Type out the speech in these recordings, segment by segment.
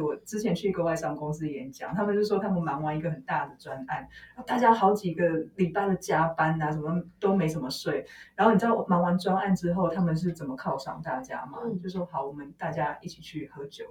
我之前去一个外商公司演讲，他们就说他们忙完一个很大的专案，大家好几个礼拜的加班啊，什么都没怎么睡。然后你知道忙完专案之后，他们是怎么犒赏大家吗？就说好，我们大家一起去喝酒，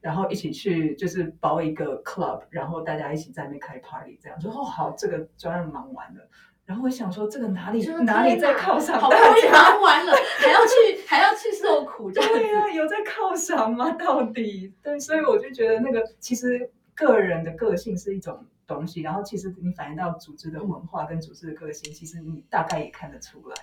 然后一起去就是包一个 club，然后大家一起在那边开 party，这样就哦好，这个专案忙完了。然后我想说，这个哪里哪里在犒赏大家？忙完了还要去还要去受苦？对呀，有在犒赏吗？到底对，所以我就觉得那个其实个人的个性是一种东西，然后其实你反映到组织的文化跟组织的个性，其实你大概也看得出来。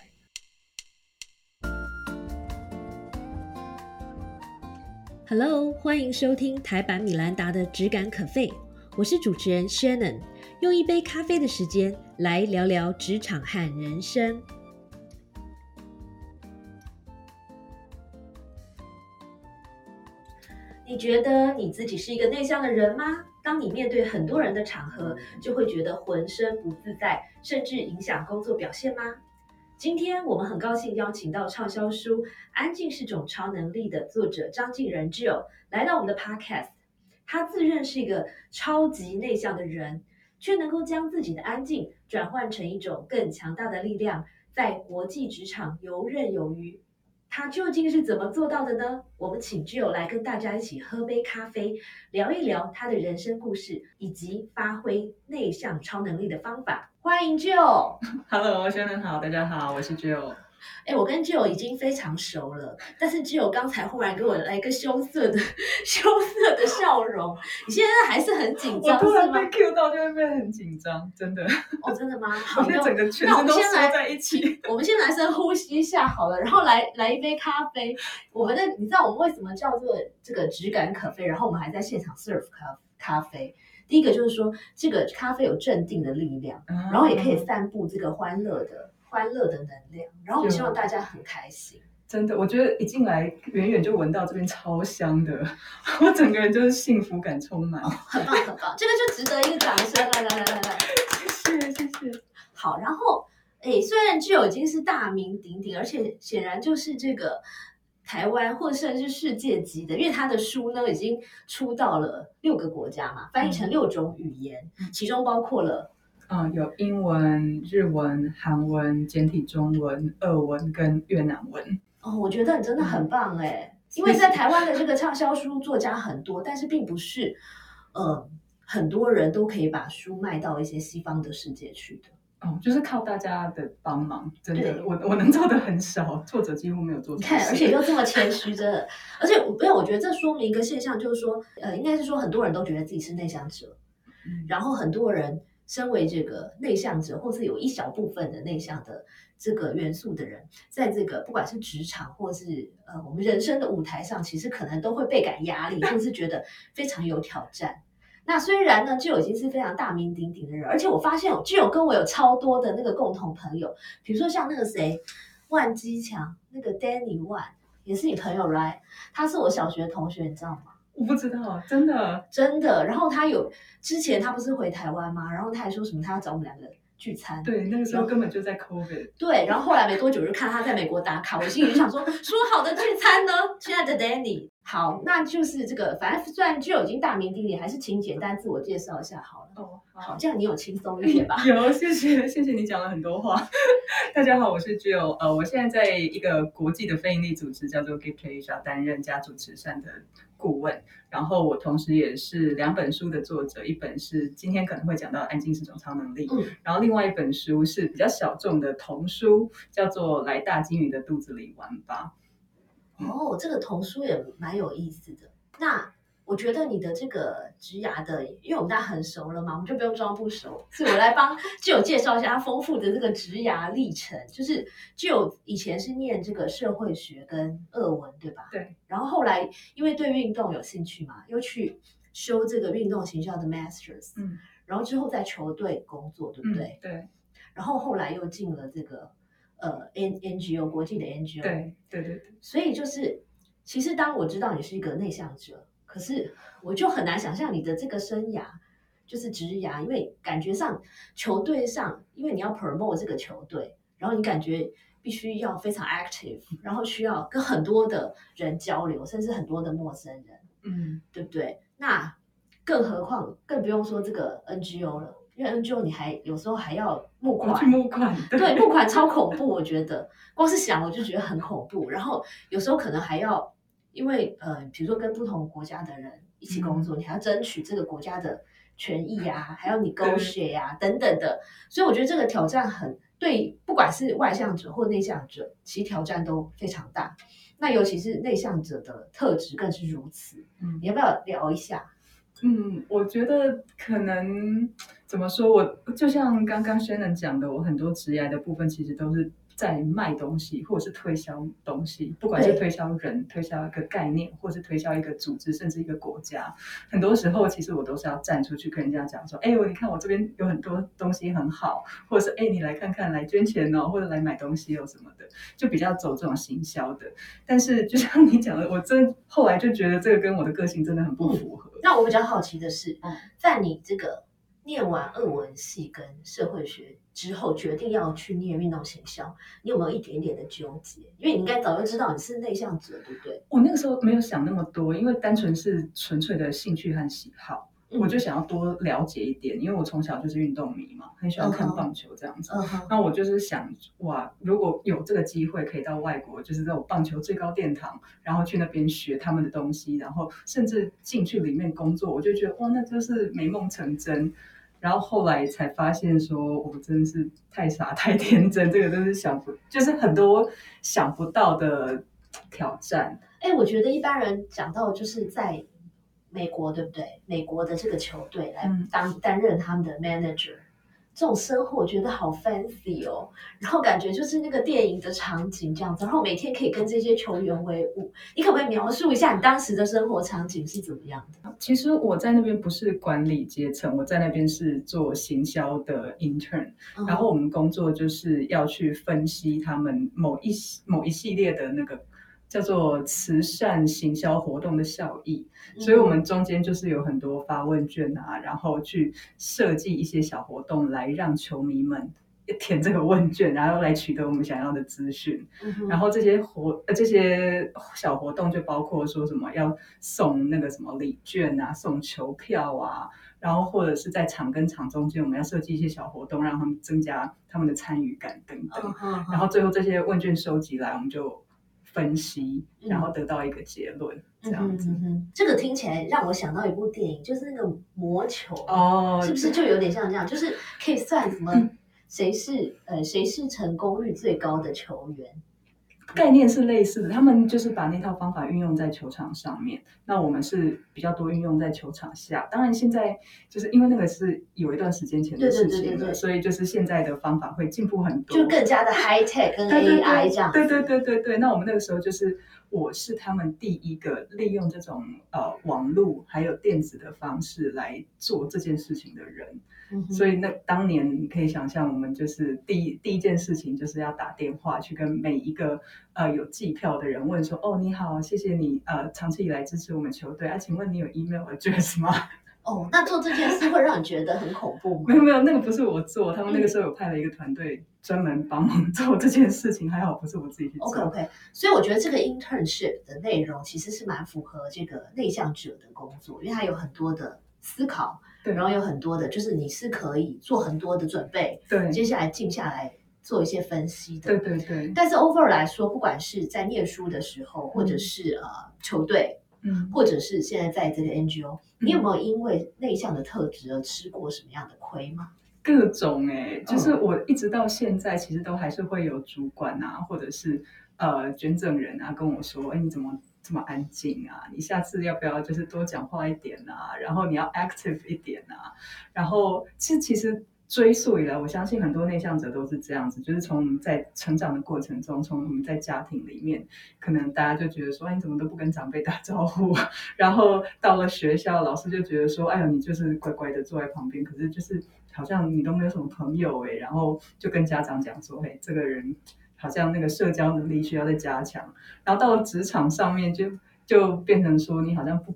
Hello，欢迎收听台版米兰达的《只感可废》，我是主持人 Shannon。用一杯咖啡的时间来聊聊职场和人生。你觉得你自己是一个内向的人吗？当你面对很多人的场合，就会觉得浑身不自在，甚至影响工作表现吗？今天我们很高兴邀请到畅销书《安静是种超能力》的作者张敬仁 Jill 来到我们的 Podcast。他自认是一个超级内向的人。却能够将自己的安静转换成一种更强大的力量，在国际职场游刃有余。他究竟是怎么做到的呢？我们请 Jill 来跟大家一起喝杯咖啡，聊一聊他的人生故事以及发挥内向超能力的方法。欢迎 Jill。Hello，先生好，大家好，我是 Jill。哎，我跟 Jill 已经非常熟了，但是 Jill 刚才忽然给我来一个羞涩的、羞涩的笑容。你现在还是很紧张，我突然被 Q 到就会变得很紧张，真的。哦，真的吗？好，那整个全身都缩在一起。我们先来深呼吸一下好了，然后来来一杯咖啡。我们的，你知道我们为什么叫做这个质感可啡？然后我们还在现场 serve 咖咖啡。第一个就是说，这个咖啡有镇定的力量，然后也可以散布这个欢乐的。欢乐的能量，然后我希望大家很开心。真的，我觉得一进来，远远就闻到这边超香的，我整个人就是幸福感充满，很棒很棒，这个就值得一个掌声。来来来来来，谢谢谢谢。好，然后哎，虽然具有已经是大名鼎鼎，而且显然就是这个台湾或甚至是世界级的，因为他的书呢已经出到了六个国家嘛，翻译成六种语言，其中包括了。嗯，有英文、日文、韩文、简体中文、俄文跟越南文。哦，我觉得你真的很棒哎，因为在台湾的这个畅销书作家很多，但是并不是，呃，很多人都可以把书卖到一些西方的世界去的。哦，就是靠大家的帮忙，真的，我我能做的很少，作者几乎没有做。你看，而且又这么谦 虚，真的，而且不有，我觉得这说明一个现象，就是说，呃，应该是说很多人都觉得自己是内向者，然后很多人。身为这个内向者，或是有一小部分的内向的这个元素的人，在这个不管是职场或是呃我们人生的舞台上，其实可能都会倍感压力，或是觉得非常有挑战。那虽然呢，就已经是非常大名鼎鼎的人，而且我发现就有跟我有超多的那个共同朋友，比如说像那个谁万基强，那个 Danny 万也是你朋友来，他是我小学同学，你知道吗？我不知道，真的真的。然后他有之前他不是回台湾吗？然后他还说什么他要找我们两个聚餐。对，那个时候根本就在 COVID。对，然后后来没多久就看他在美国打卡，我心里就想说，说好的聚餐呢？亲爱的 Danny，好，那就是这个，反正虽然就已经大名鼎鼎，还是请简单自我介绍一下好了。哦，好，这样你有轻松一点吧？有，谢谢，谢谢你讲了很多话。大家好，我是 Jill，呃，我现在在一个国际的非营利组织叫做 Gift Asia 担任家族慈善的。顾问，然后我同时也是两本书的作者，一本是今天可能会讲到安静是种超能力，嗯，然后另外一本书是比较小众的童书，叫做来大金鱼的肚子里玩吧。哦，这个童书也蛮有意思的。那。我觉得你的这个职涯的，因为我们大家很熟了嘛，我们就不用装不熟。所以我来帮就有介绍一下他丰富的这个职涯历程。就是就有以前是念这个社会学跟俄文，对吧？对。然后后来因为对运动有兴趣嘛，又去修这个运动形象的 Masters。嗯。然后之后在球队工作，对不对？对。然后后来又进了这个呃 N NGO 国际的 NGO。对对对对。所以就是，其实当我知道你是一个内向者。可是我就很难想象你的这个生涯就是职涯，因为感觉上球队上，因为你要 promote 这个球队，然后你感觉必须要非常 active，然后需要跟很多的人交流，甚至很多的陌生人。嗯，对不对？那更何况，更不用说这个 NGO 了，因为 NGO 你还有时候还要募款，募款，对，募款超恐怖，我觉得光是想我就觉得很恐怖。然后有时候可能还要，因为呃，比如说跟不同国家的人一起工作，你还要争取这个国家的权益啊，还要 negotiate 啊等等的，所以我觉得这个挑战很对，不管是外向者或内向者，其实挑战都非常大。那尤其是内向者的特质更是如此。嗯你要不要聊一下？嗯，我觉得可能怎么说，我就像刚刚轩能讲的，我很多职业的部分其实都是在卖东西，或者是推销东西，不管是推销人、推销一个概念，或是推销一个组织，甚至一个国家。很多时候，其实我都是要站出去跟人家讲说：“哎，我你看我这边有很多东西很好，或者是哎，你来看看，来捐钱哦，或者来买东西哦什么的，就比较走这种行销的。但是就像你讲的，我真后来就觉得这个跟我的个性真的很不符合。那我比较好奇的是，嗯在你这个念完俄文系跟社会学之后，决定要去念运动行销，你有没有一点点的纠结？因为你应该早就知道你是内向者，对不对？我那个时候没有想那么多，因为单纯是纯粹的兴趣和喜好，嗯我就想要多了解一点，因为我从小就是运动迷嘛，很喜欢看棒球这样子。那我就是想，哇，如果有这个机会可以到外国，就是这种棒球最高殿堂，然后去那边学他们的东西，然后甚至进去里面工作，我就觉得哇，那就是美梦成真。然后后来才发现说，我真的是太傻太天真，这个真是想不，就是很多想不到的挑战。哎，我觉得一般人讲到就是在美国，对不对？美国的这个球队来嗯当、担任他们的 manager，这种生活我觉得好 fancy 哦，然后感觉就是那个电影的场景这样子，然后每天可以跟这些球员为伍。你可不可以描述一下你当时的生活场景是怎么样的？其实我在那边不是管理阶层，我在那边是做行销的 intern，嗯然后我们工作就是要去分析他们某一某一系列的那个叫做慈善行销活动的效益，所以我们中间就是有很多发问卷啊，然后去设计一些小活动来让球迷们填这个问卷，然后来取得我们想要的资讯。嗯然后这些活呃这些小活动就包括说什么要送那个什么礼券啊，送球票啊，然后或者是在场跟场中间我们要设计一些小活动，让他们增加他们的参与感等等。嗯然后最后这些问卷收集来，我们就分析，嗯然后得到一个结论，这样子。这个听起来让我想到一部电影，就是那个魔球，哦，是不是就有点像这样？就是可以算什么？谁是呃谁是成功率最高的球员？概念是类似的，他们就是把那套方法运用在球场上面。那我们是比较多运用在球场下。当然，现在就是因为那个是有一段时间前的事情了，对对对所以就是现在的方法会进步很多，就更加的 high tech 跟 AI 这样。对对对对对。那我们那个时候就是，我是他们第一个利用这种呃网络还有电子的方式来做这件事情的人。嗯所以那当年你可以想象，我们就是第一第一件事情就是要打电话去跟每一个呃有计票的人问说，哦你好，谢谢你呃长期以来支持我们球队啊，请问你有 email address 吗？哦，那做这件事会让你觉得很恐怖吗没？有没有，那个不是我做，他们嗯那个时候有派了一个团队专门帮忙做这件事情，还好不是我自己去做。OK OK，所以我觉得这个 internship 的内容其实是蛮符合这个内向者的工作，因为它有很多的思考，对然后有很多的，就是你是可以做很多的准备，对接下来静下来做一些分析的。对对对，但是 over 来说，不管是在念书的时候，或者嗯是呃球队，嗯，或者是现在在这个 NGO，你有没有因为内向的特质而吃过什么样的亏吗？各种哎、就是嗯我一直到现在，其实都还是会有主管啊，或者是呃捐赠人啊跟我说，哎，你怎么这么安静啊？你下次要不要就是多讲话一点啊？然后你要 active 一点啊？然后其实其实追溯以来，我相信很多内向者都是这样子，就是从我们在成长的过程中，从我们在家庭里面，可能大家就觉得说，哎，你怎么都不跟长辈打招呼？然后到了学校，老师就觉得说，哎呦，你就是乖乖的坐在旁边，可是就是好像你都没有什么朋友哎，然后就跟家长讲说，哎，这个人好像那个社交能力需要再加强。然后到了职场上面就，就变成说，你好像不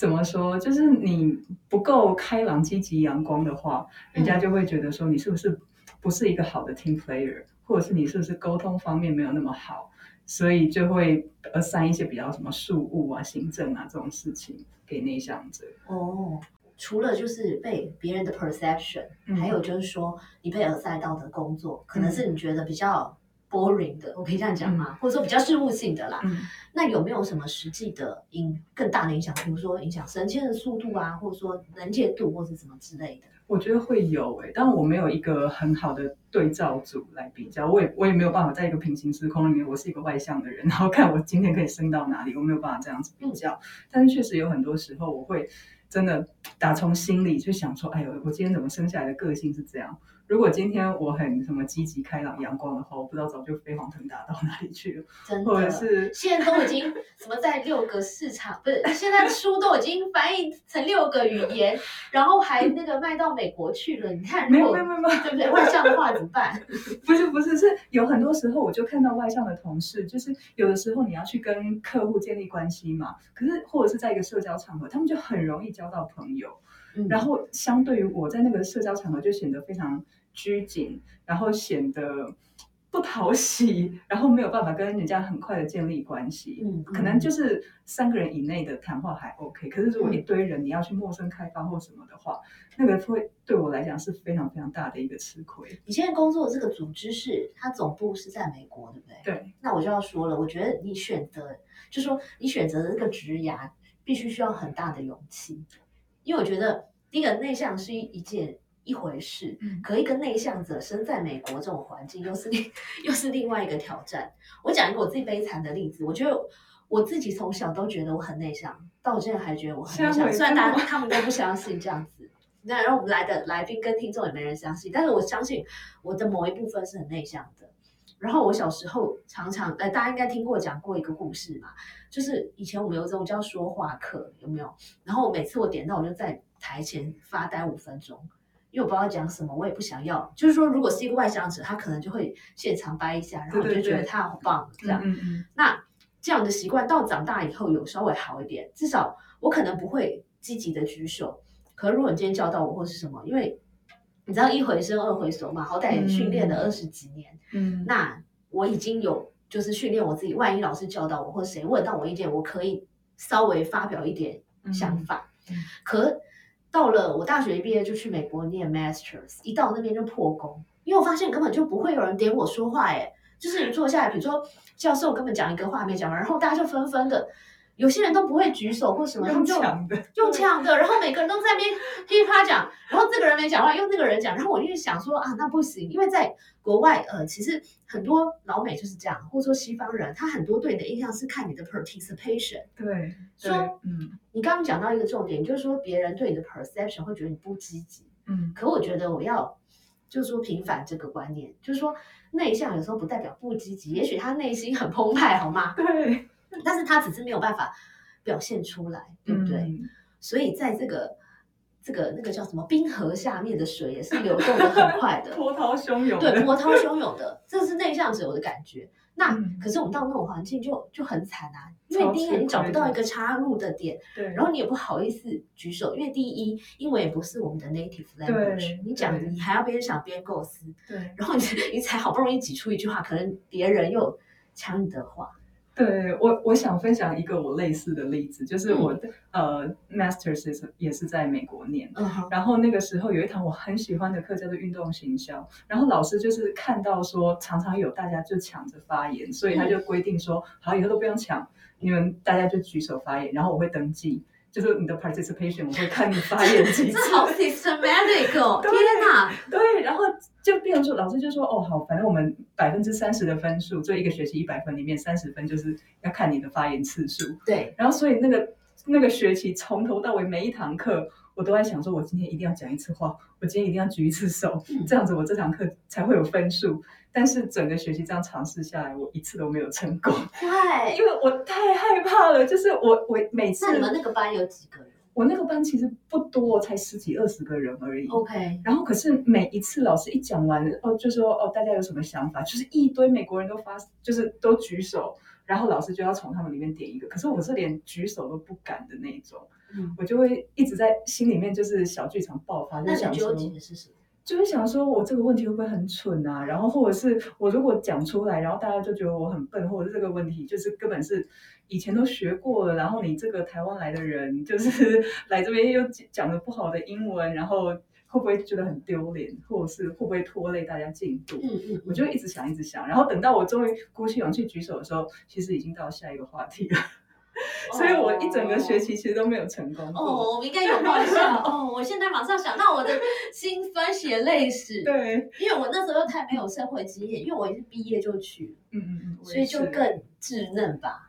怎么说，就是你不够开朗、积极、阳光的话，人家就会觉得说你是不是不是一个好的 team player，或者是你是不是沟通方面没有那么好。所以就会 assign 一些比较什么事务啊、行政啊这种事情给内向者。哦，除了就是被别人的 perception，、嗯还有就是说你被 assign 到的工作，可能是你觉得比较 boring 的，我可以这样讲吗？或者说比较事务性的啦。嗯，那有没有什么实际的影更大的影响？比如说影响升迁的速度啊，或者说能见度，或者什么之类的？我觉得会有诶、但我没有一个很好的对照组来比较，我也我也没有办法在一个平行时空里面，我是一个外向的人，然后看我今天可以升到哪里，我没有办法这样子比较。但是确实有很多时候，我会真的打从心里去想说，哎呦，我今天怎么生下来的个性是这样？如果今天我很什么积极开朗、阳光的话，我不知道早就飞黄腾达到哪里去了，真或者。是现在都已经什么在六个市场，不是现在书都已经翻译成六个语言，然后还那个卖到美国去了。你看，没有没有没有没有，对不对？外向的话怎么办？不是不是，是有很多时候我就看到外向的同事，就是有的时候你要去跟客户建立关系嘛，可是或者是在一个社交场合，他们就很容易交到朋友，嗯然后相对于我在那个社交场合就显得非常拘谨，然后显得不讨喜，然后没有办法跟人家很快的建立关系。嗯，可能就是三个人以内的谈话还 OK，可是如嗯果一堆人你要去陌生开发或什么的话，那个会对我来讲是非常非常大的一个吃亏。你现在工作的这个组织是它总部是在美国，对不对？对，那我就要说了，我觉得你选择，就说你选择的这个职涯，必须需要很大的勇气，因为我觉得第一个内向是一一件一回事，嗯可一个内向者身在美国这种环境，又是另又是另外一个挑战。我讲一个我自己悲惨的例子，我觉得我自己从小都觉得我很内向，到我现在还觉得我很内向，虽然大家他们都不相信这样子。那然后我们来的来宾跟听众也没人相信，但是我相信我的某一部分是很内向的。然后我小时候常常，呃，大家应该听过讲过一个故事嘛，就是以前我们有这种叫说话课，有没有？然后每次我点到，我就在台前发呆五分钟，因为我不知道讲什么，我也不想要。就是说，如果是一个外向者，他可能就会现场掰一下，然后对对对你就觉得他好棒，这样。嗯嗯那这样的习惯到长大以后有稍微好一点，至少我可能不会积极的举手。可如果你今天叫到我或是什么，因为你知道一回生二回熟嘛，好歹也训练了嗯二十几年，嗯，那我已经有就是训练我自己，万一老师叫到我或谁问到我意见，我可以稍微发表一点想法。可到了我大学一毕业就去美国念 masters，一到那边就破功，因为我发现根本就不会有人点我说话，哎，就是你坐下来，比如说教授根本讲一个话没讲完，然后大家就纷纷的。有些人都不会举手或什么，他就用抢的，然后每个人都在那边噼啪讲，然后这个人没讲话，又那个人讲，然后我就想说啊，那不行，因为在国外，呃，其实很多老美就是这样，或者说西方人，他很多对你的印象是看你的 participation。对，对。说嗯你刚刚讲到一个重点，就是说别人对你的 perception 会觉得你不积极，嗯。可我觉得我要就是说平反这个观念，就是说内向有时候不代表不积极，也许他内心很澎湃，好吗？对，但是他只是没有办法表现出来，对不对？嗯所以在这个这个那个叫什么冰河下面的水也是流动的很快的，波涛汹涌，对，波涛汹涌的，这是内向者我的感觉。那、嗯可是我们到那种环境就就很惨啊，因为第一你找不到一个插入的点，对，然后你也不好意思举手，因为第一英文也不是我们的 native language，你讲你还要边想边构思，对然后你你才好不容易挤出一句话，可能别人又抢你的话，对我，我想分享一个我类似的例子，就是我的、呃 masters 也是也是在美国念，嗯，然后那个时候有一堂我很喜欢的课叫做运动行销，然后老师就是看到说常常有大家就抢着发言，所以他就规定说，好以后都不用抢，你们大家就举手发言，然后我会登记，就是你的 participation 我会看你发言几次 这。好 systematic 哦，天哪！对，然后就变成说，老师就说，哦，好，反正我们百分之三十的分数，就一个学期一百分里面三十分就是要看你的发言次数。对，然后所以那个那个学期从头到尾每一堂课，我都在想说，我今天一定要讲一次话，我今天一定要举一次手，嗯这样子我这堂课才会有分数。但是整个学期这样尝试下来，我一次都没有成功，对。因为我太害怕了。就是我我每次那你们那个班有几个人我那个班其实不多，才十几二十个人而已。？OK，然后可是每一次老师一讲完哦，就说哦，大家有什么想法？就是一堆美国人都发，就是都举手，然后老师就要从他们里面点一个。可是我是连举手都不敢的那种，嗯，我就会一直在心里面就是小剧场爆发，就那想说是什么？就会想说，我这个问题会不会很蠢啊？然后或者是我如果讲出来，然后大家就觉得我很笨，或者是这个问题就是根本是以前都学过了，然后你这个台湾来的人就是 来这边又讲的不好的英文，然后会不会觉得很丢脸，或者是会不会拖累大家进度？嗯嗯，我就一直想，一直想，然后等到我终于鼓起勇气举手的时候，其实已经到下一个话题了。所以我一整个学期其实都没有成功过。哦，我们应该有报效哦！我现在马上想到我的心酸血泪史。对，因为我那时候又太没有社会经验，因为我一是毕业就去，嗯嗯嗯，所以就更稚嫩吧。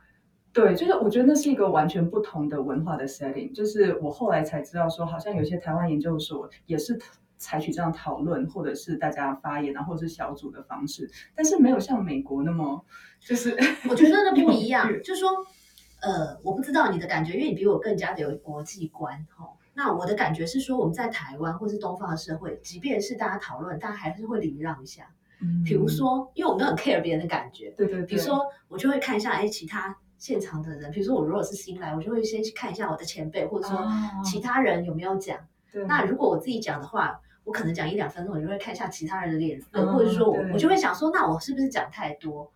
对，就是我觉得那是一个完全不同的文化的 setting。就是我后来才知道说，好像有些台湾研究所也是采取这样讨论，或者是大家发言然后是小组的方式，但是没有像美国那么就是。我觉得那不一样，就说。呃，我不知道你的感觉，因为你比我更加的有国际观哈。那我的感觉是说，我们在台湾或是东方的社会，即便是大家讨论，大家还是会礼让一下。嗯，比如说，因为我们都很 care 别人的感觉。对对。比如说，我就会看一下，哎，其他现场的人，比如说我如果是新来，我就会先去看一下我的前辈，或者说其他人有没有讲。对。那如果我自己讲的话，我可能讲一两分钟，我就会看一下其他人的脸色，或者说我我就会想说，那我是不是讲太多？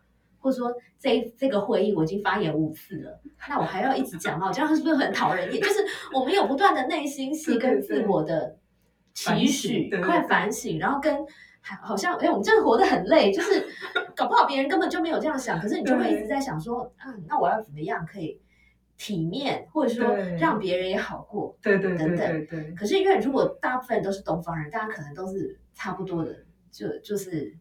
或者说这这个会议我已经发言五次了，那我还要一直讲吗？我这样是不是很讨人厌？就是我们有不断的内心戏跟自我的期许，快反省，然后跟好像哎，我们这样活得很累，就是搞不好别人根本就没有这样想，可是你就会一直在想说，嗯，那我要怎么样可以体面，或者说让别人也好过，对对等等。对。可是因为如果大部分都是东方人，大家可能都是差不多的，就就是。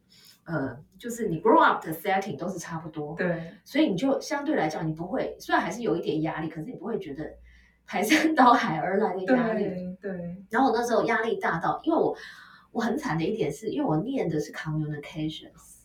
呃，就是你 grow up 的 setting 都是差不多，对，所以你就相对来讲，你不会，虽然还是有一点压力，可是你不会觉得排山倒海而来的压力。对。然后我那时候压力大到，因为我我很惨的一点是，因为我念的是 communications，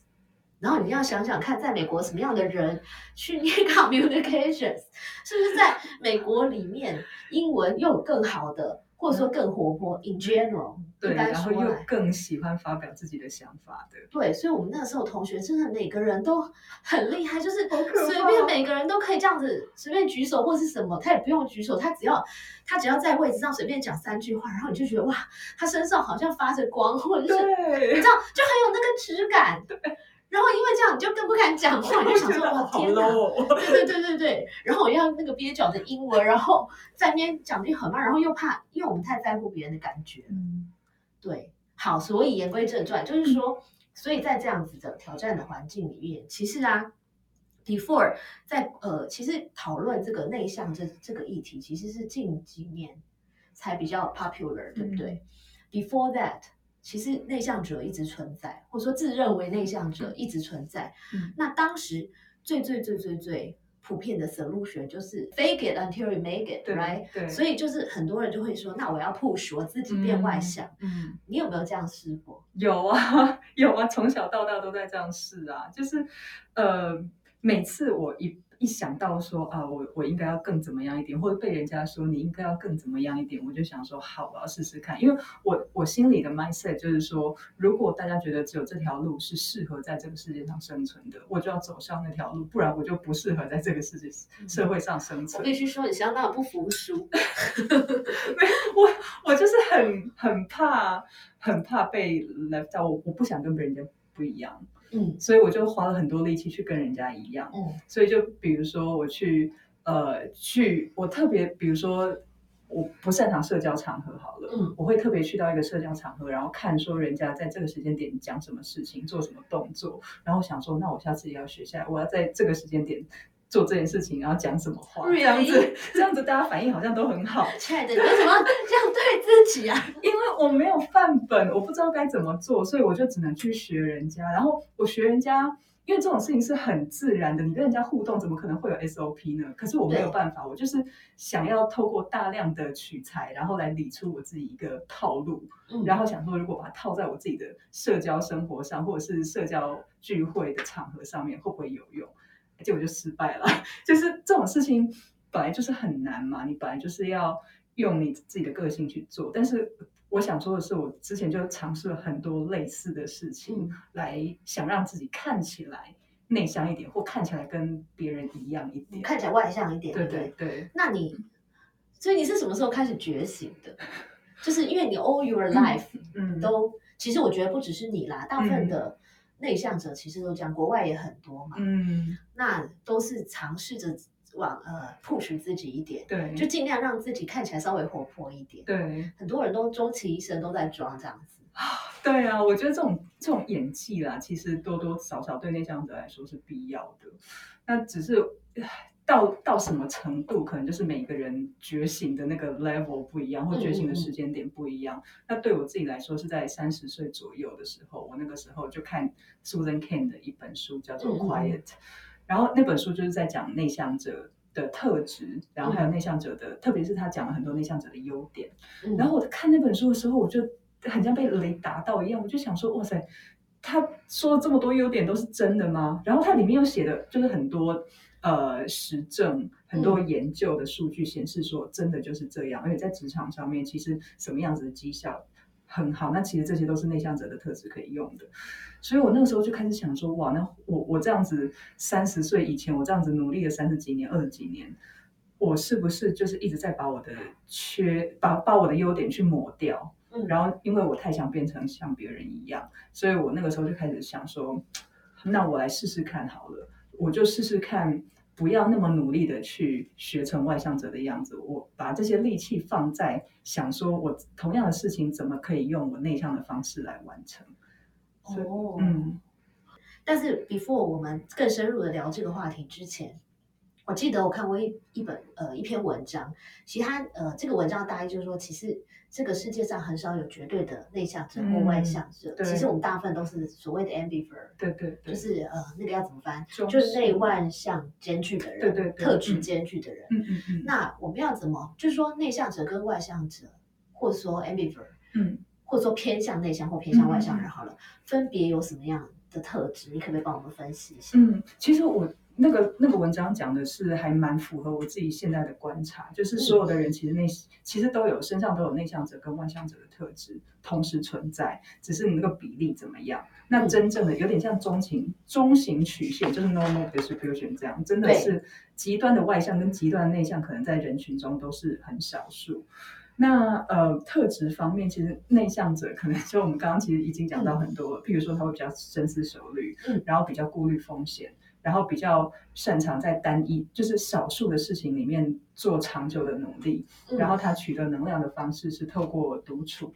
然后你要想想看，在美国什么样的人去念 communications，是不是在美国里面英文又有更好的？或者说更活泼，in general，对，然后又更喜欢发表自己的想法的。对，所以我们那时候同学真的每个人都很厉害，就是随便每个人都可以这样子随便举手或是什么，他也不用举手，他只要他只要在位置上随便讲三句话，然后你就觉得哇，他身上好像发着光，或者是你知道就很有那个质感。对。然后就更不敢讲话，就想说哇天哪，对对对对对。然后我要那个蹩脚的英文，然后在那边讲句很慢，然后又怕，因为我们太在乎别人的感觉。嗯，对。好，所以言归正传，就是说，所以在这样子的挑战的环境里面，其实啊，before 在呃，其实讨论这个内向这这个议题，其实是近几年才比较 popular，对不对？Before that。其实内向者一直存在，或者说自认为内向者一直存在。嗯，那当时最最最最最普遍的 solution 就是 fake it until you make it，right？对，所以就是很多人就会说，那我要 push 我自己变外向。嗯，你有没有这样试过？有啊，有啊，从小到大都在这样试啊。就是呃，每次我一。一想到说啊，我我应该要更怎么样一点，或者被人家说你应该要更怎么样一点，我就想说好，我要试试看。因为我我心里的 mindset 就是说，如果大家觉得只有这条路是适合在这个世界上生存的，我就要走上那条路，不然我就不适合在这个世界社会上生存。我必须说，你相当的不服输。我我就是很很怕很怕被 left out，我我不想跟别人家不一样。嗯，所以我就花了很多力气去跟人家一样。嗯，所以就比如说我去，呃，去我特别，比如说我不擅长社交场合，好了，嗯，我会特别去到一个社交场合，然后看说人家在这个时间点讲什么事情，做什么动作，然后想说，那我下次也要学下来，我要在这个时间点。做这件事情，然后讲什么话，这样子，这样子大家反应好像都很好。亲爱的，你为什么这样对自己啊？因为我没有范本，我不知道该怎么做，所以我就只能去学人家。然后我学人家，因为这种事情是很自然的，你跟人家互动，怎么可能会有 SOP 呢？可是我没有办法，我就是想要透过大量的取材，然后来理出我自己一个套路，然后想说，如果把它套在我自己的社交生活上，或者是社交聚会的场合上面，会不会有用？结果就失败了，就是这种事情本来就是很难嘛，你本来就是要用你自己的个性去做。但是我想说的是，我之前就尝试了很多类似的事情，来想让自己看起来内向一点，或看起来跟别人一样一点，看起来外向一点。对对对。那你，所以你是什么时候开始觉醒的？就是因为你 all your life，嗯，都。其实我觉得不只是你啦，大部分嗯的内向者其实都这样，国外也很多嘛。嗯，那都是尝试着往呃 push 自己一点，对，就尽量让自己看起来稍微活泼一点。对很多人都终其一生都在装这样子。对啊，我觉得这种这种演技啦，其实多多少少对内向者来说是必要的。那只是唉到到什么程度，可能就是每个人觉醒的那个 level 不一样，或觉醒的时间点不一样。那对我自己来说，是在三十岁左右的时候，我那个时候就看 Susan Cain 的一本书，叫做 Quiet》，然后那本书就是在讲内向者。的特质，然后还有内向者的，特别是他讲了很多内向者的优点。嗯然后我看那本书的时候，我就很像被雷打到一样，我就想说，哇塞，他说了这么多优点都是真的吗？然后他里面又写的就是很多呃实证，很多研究的数据显示说，真的就是这样。而且在职场上面，其实什么样子的绩效很好，那其实这些都是内向者的特质可以用的。所以我那个时候就开始想说，哇，那我我这样子三十岁以前，我这样子努力了三十几年、二十几年，我是不是就是一直在把我的缺，把把我的优点去抹掉？嗯然后因为我太想变成像别人一样，所以我那个时候就开始想说，那我来试试看好了，我就试试看，不要那么努力的去学成外向者的样子，我把这些力气放在想说我同样的事情怎么可以用我内向的方式来完成。哦，嗯但是 before 我们更深入的聊这个话题之前，我记得我看过一一本呃一篇文章，其实它呃这个文章大意就是说，其实这个世界上很少有绝对的内向者或外向者，嗯其实我们大部分都是所谓的 ambivert，对对对，就是呃那个要怎么翻，就是内外向兼具的人，对对对特质嗯兼具的人。嗯嗯嗯，那我们要怎么，就是说内向者跟外向者，或者说 ambivert，嗯或者说偏向内向或偏向外向人好了，分别有什么样的特质？你可不可以帮我们分析一下？嗯，其实我那个那个文章讲的是还蛮符合我自己现在的观察，就是所有的人其实内其实都有身上都有内向者跟外向者的特质同时存在，只是你那个比例怎么样。那嗯真正的有点像中型中型曲线，就是 normal distribution 这样，真的是极端的外向跟极端的内向，可能在人群中都是很少数。那呃，特质方面，其实内向者可能 就我们刚刚其实已经讲到很多了，譬如说他会比较深思熟虑，嗯然后比较顾虑风险，然后比较擅长在单一就是少数的事情里面做长久的努力，嗯。然后他取得能量的方式是透过独处。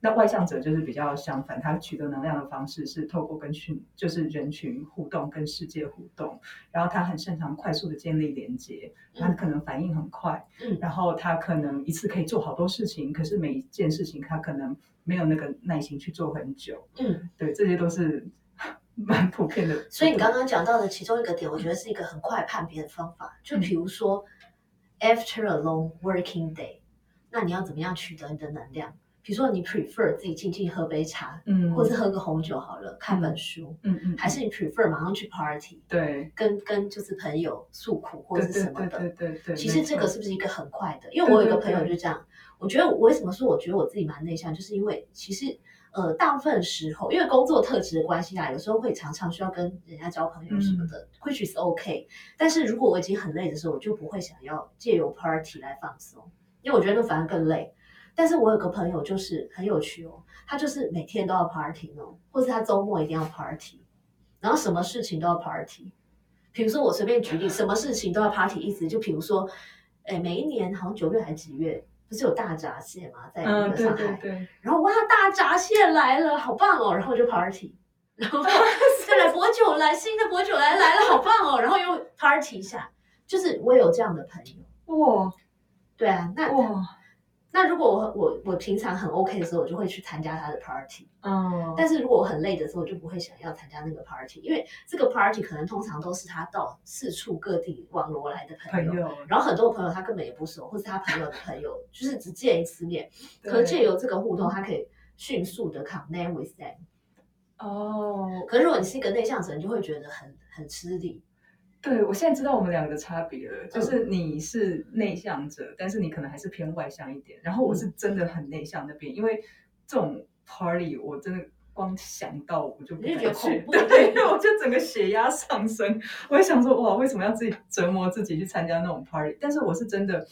那外向者就是比较相反，他取得能量的方式是透过跟群，就是人群互动、跟世界互动，然后他很擅长快速的建立连接，他嗯。可能反应很快，嗯。然后他可能一次可以做好多事情，可是每一件事情他可能没有那个耐心去做很久。嗯，对，这些都是蛮普遍的。所以你刚刚讲到的其中一个点，我觉得是一个很快判别的方法，就嗯比如说、after a long working day，那你要怎么样取得你的能量？比如说你 prefer 自己静静喝杯茶，嗯，或者是喝个红酒好了，看本书，嗯嗯，还是你 prefer 马上去 party，对跟跟就是朋友诉苦或者是什么的？对对对其实这个是不是一个很快的？因为我有一个朋友就这样，我觉得我为什么说我觉得我自己蛮内向，就是因为其实呃大部分时候因为工作特质的关系啊，有时候会常常需要跟人家交朋友什么的、w h i c h is OK。但是如果我已经很累的时候，我就不会想要借由 party 来放松，因为我觉得那反而更累。但是我有个朋友就是很有趣哦，他就是每天都要 party 哦，或是他周末一定要 party，然后什么事情都要 party。比如说我随便举例，什么事情都要 party，意思就比如说，哎，每一年好像九月还是几月，不是有大闸蟹吗？在那个上海，对。对，然后哇，大闸蟹来了，好棒哦，然后就 party，然后 再来博酒来，新的博酒来来了，好棒哦，然后又 party 一下，就是我有这样的朋友，哇。对啊，那哇，那如果我我我平常很 OK 的时候，我就会去参加他的 party。嗯，但是如果我很累的时候，我就不会想要参加那个 party，因为这个 party 可能通常都是他到四处各地网罗来的朋友，朋友，然后很多朋友他根本也不熟，或是他朋友的朋友就是只见一次面，对可是借由这个互动，他可以迅速的 connect with them。哦，可是如果你是一个内向者，你就会觉得很很吃力。对，我现在知道我们两个的差别了，嗯就是你是内向者，但是你可能还是偏外向一点，然后我嗯。是真的很内向那边，因为这种 party 我真的光想到我就不敢去 对，因为我就整个血压上升，我也想说哇，为什么要自己折磨自己去参加那种 party？但是我是真的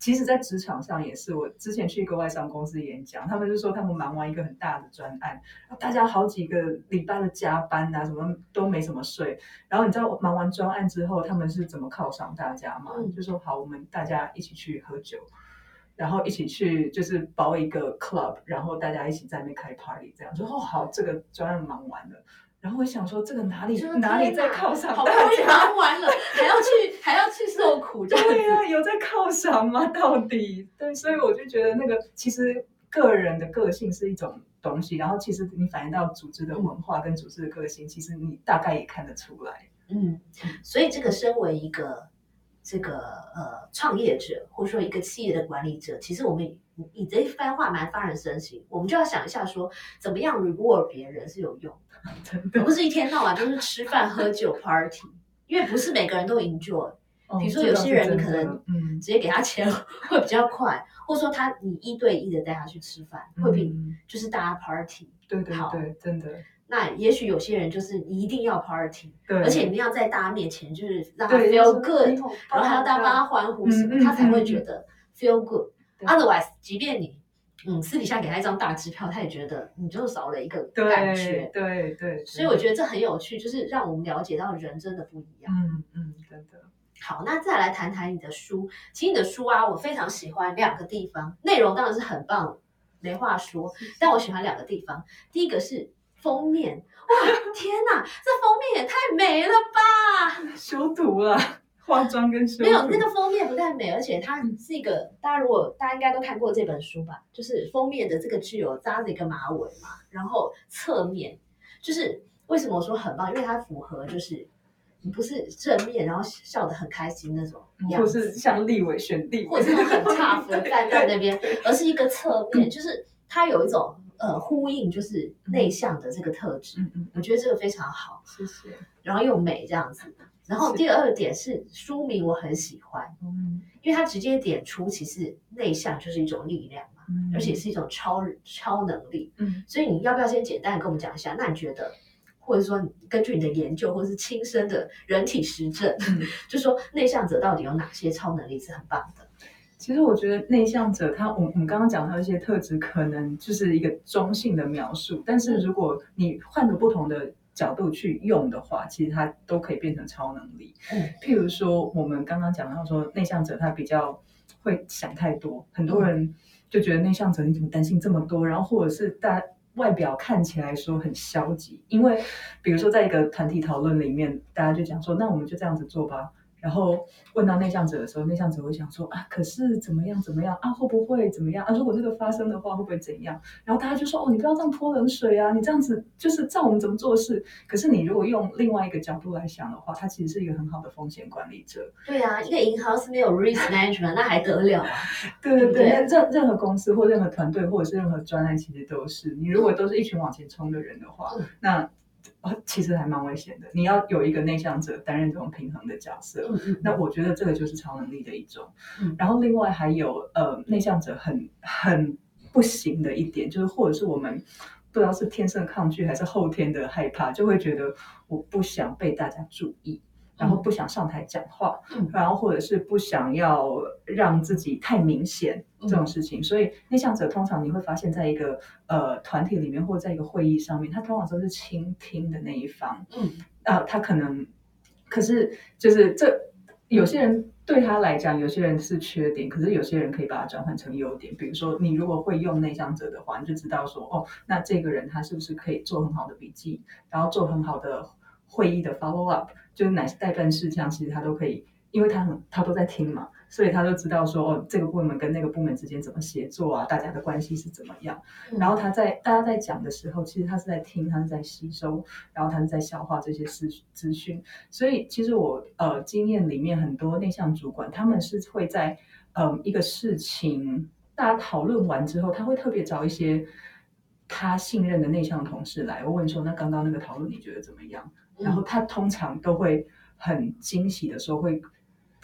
其实，在职场上也是，我之前去一个外商公司演讲，他们就说他们忙完一个很大的专案，大家好几个礼拜的加班啊，什么都没怎么睡。然后你知道忙完专案之后，他们是怎么犒赏大家吗？嗯就说好，我们大家一起去喝酒，然后一起去就是包一个 club，然后大家一起在那边开 party，这样说哦好，这个专案忙完了。然后我想说，这个哪里说哪里在犒赏好不容易大家？忙完了，还要去还要去受苦。对呀、有在犒赏吗？到底对，所以我就觉得那个其实个人的个性是一种东西，然后其实你反映到组织的文化跟组织的个性，其实你大概也看得出来。嗯，所以这个身为一个这个呃创业者，或者说一个企业的管理者，其实我们你你这一番话蛮发人深省，我们就要想一下说，怎么样 reward 别人是有用的，不是一天到晚都是吃饭喝酒 party，因为不是每个人都 enjoy。比如说有些人你可能嗯直接给他钱 会比较快，或者说他你一对一的带他去吃饭，会比嗯就是大家 party。对对好对，真的那也许有些人就是一定要 party，对，而且你要在大家面前就是让他 feel good，然后还要大家帮他欢呼什么，嗯嗯他才会嗯觉得 feel good。Otherwise，即便你嗯私底下给他一张大支票，他也觉得你就少了一个感觉。对对，所以我觉得这很有趣，就是让我们了解到人真的不一样。嗯嗯，真的好，那再来谈谈你的书。其实你的书啊，我非常喜欢两个地方，内容当然是很棒，没话说。但我喜欢两个地方，第一个是封面，哇，天哪，这封面也太美了吧！修图了，化妆跟修没有，那个封面不但美，而且它是一个，大家如果大家应该都看过这本书吧，就是封面的这个具有扎着一个马尾嘛，然后侧面。就是为什么我说很棒，因为它符合就是你不是正面然后笑得很开心那种样或子，是像立委选立委，或者是很 tough 的站在那边，而是一个侧面，就是它有一种呃呼应，就是内向的这个特质，嗯嗯，我觉得这个非常好，谢谢，然后又美这样子。然后第二点是书名我很喜欢，嗯因为它直接点出其实内向就是一种力量嘛，嗯而且是一种超超能力。嗯所以你要不要先简单的跟我们讲一下？那你觉得，或者说你根据你的研究或是亲身的人体实证，嗯。就说内向者到底有哪些超能力是很棒的？其实我觉得内向者他，我我们刚刚讲到一些特质，可能就是一个中性的描述，但是如果你换个不同的角度去用的话，其实它都可以变成超能力。嗯譬如说，我们刚刚讲到说，内向者他比较会想太多，很多人就觉得内向者你怎么担心这么多，然后或者是大外表看起来说很消极，因为比如说在一个团体讨论里面，大家就讲说，那我们就这样子做吧。然后问到内向者的时候，内向者会想说啊，可是怎么样怎么样啊，会不会怎么样啊？如果这个发生的话，会不会怎样？然后大家就说哦，你不要这样泼冷水啊，你这样子就是照我们怎么做事。可是你如果用另外一个角度来想的话，他其实是一个很好的风险管理者。对啊，一个银行是没有 risk management，那还得了啊？对对对，任任何公司或任何团队或者是任何专案，其实都是你如果都是一群往前冲的人的话，嗯那呃其实还蛮危险的。你要有一个内向者担任这种平衡的角色。嗯嗯，那我觉得这个就是超能力的一种。嗯然后另外还有呃，内向者很很不行的一点，就是或者是我们不知道是天生抗拒还是后天的害怕，就会觉得我不想被大家注意。然后不想上台讲话，嗯。然后或者是不想要让自己太明显嗯。这种事情，所以内向者通常你会发现在一个呃团体里面或者在一个会议上面，他通常都是倾听的那一方，嗯。啊，他可能，可是就是这有些人对他来讲，有些人是缺点，可是有些人可以把它转换成优点。比如说，你如果会用内向者的话，你就知道说，哦，那这个人他是不是可以做很好的笔记，然后做很好的会议的 follow up，就是哪些代办事项，其实他都可以，因为他很他都在听嘛，所以他都知道说，哦，这个部门跟那个部门之间怎么协作啊，大家的关系是怎么样。嗯然后他在大家在讲的时候，其实他是在听，他是在吸收，然后他是在消化这些资资讯。所以其实我呃经验里面很多内向主管，他们是会在嗯一个事情大家讨论完之后，他会特别找一些他信任的内向同事来问说，那刚刚那个讨论你觉得怎么样？然后他通常都会很惊喜的时候会。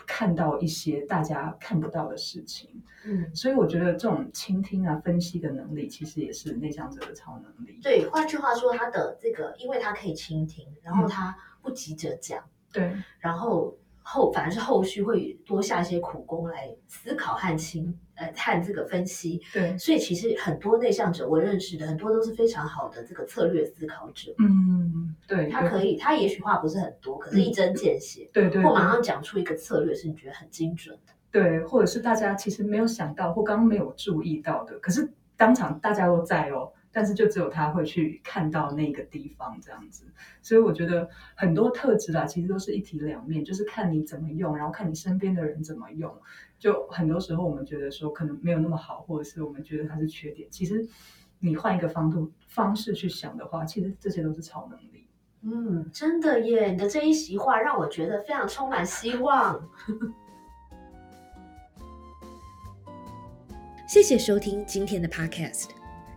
看到一些大家看不到的事情，嗯，所以我觉得这种倾听啊、分析的能力，其实也是内向者的超能力。对，换句话说，他的这个，因为他可以倾听，然后他不急着讲，对，然后后反而是后续会多下一些苦功来思考和清呃和这个分析。对，所以其实很多内向者我认识的很多都是非常好的这个策略思考者。嗯，对，他可以，他也许话不是很多，可是一针见血，对对，或马上讲出一个策略是你觉得很精准的。对，或者是大家其实没有想到或刚刚没有注意到的，可是当场大家都在哦，但是就只有他会去看到那个地方这样子。所以我觉得很多特质啊，其实都是一体两面，就是看你怎么用，然后看你身边的人怎么用。就很多时候我们觉得说可能没有那么好，或者是我们觉得它是缺点，其实你换一个方度方式去想的话，其实这些都是超能力。嗯，真的耶！你的这一席话让我觉得非常充满希望。谢谢收听今天的 Podcast，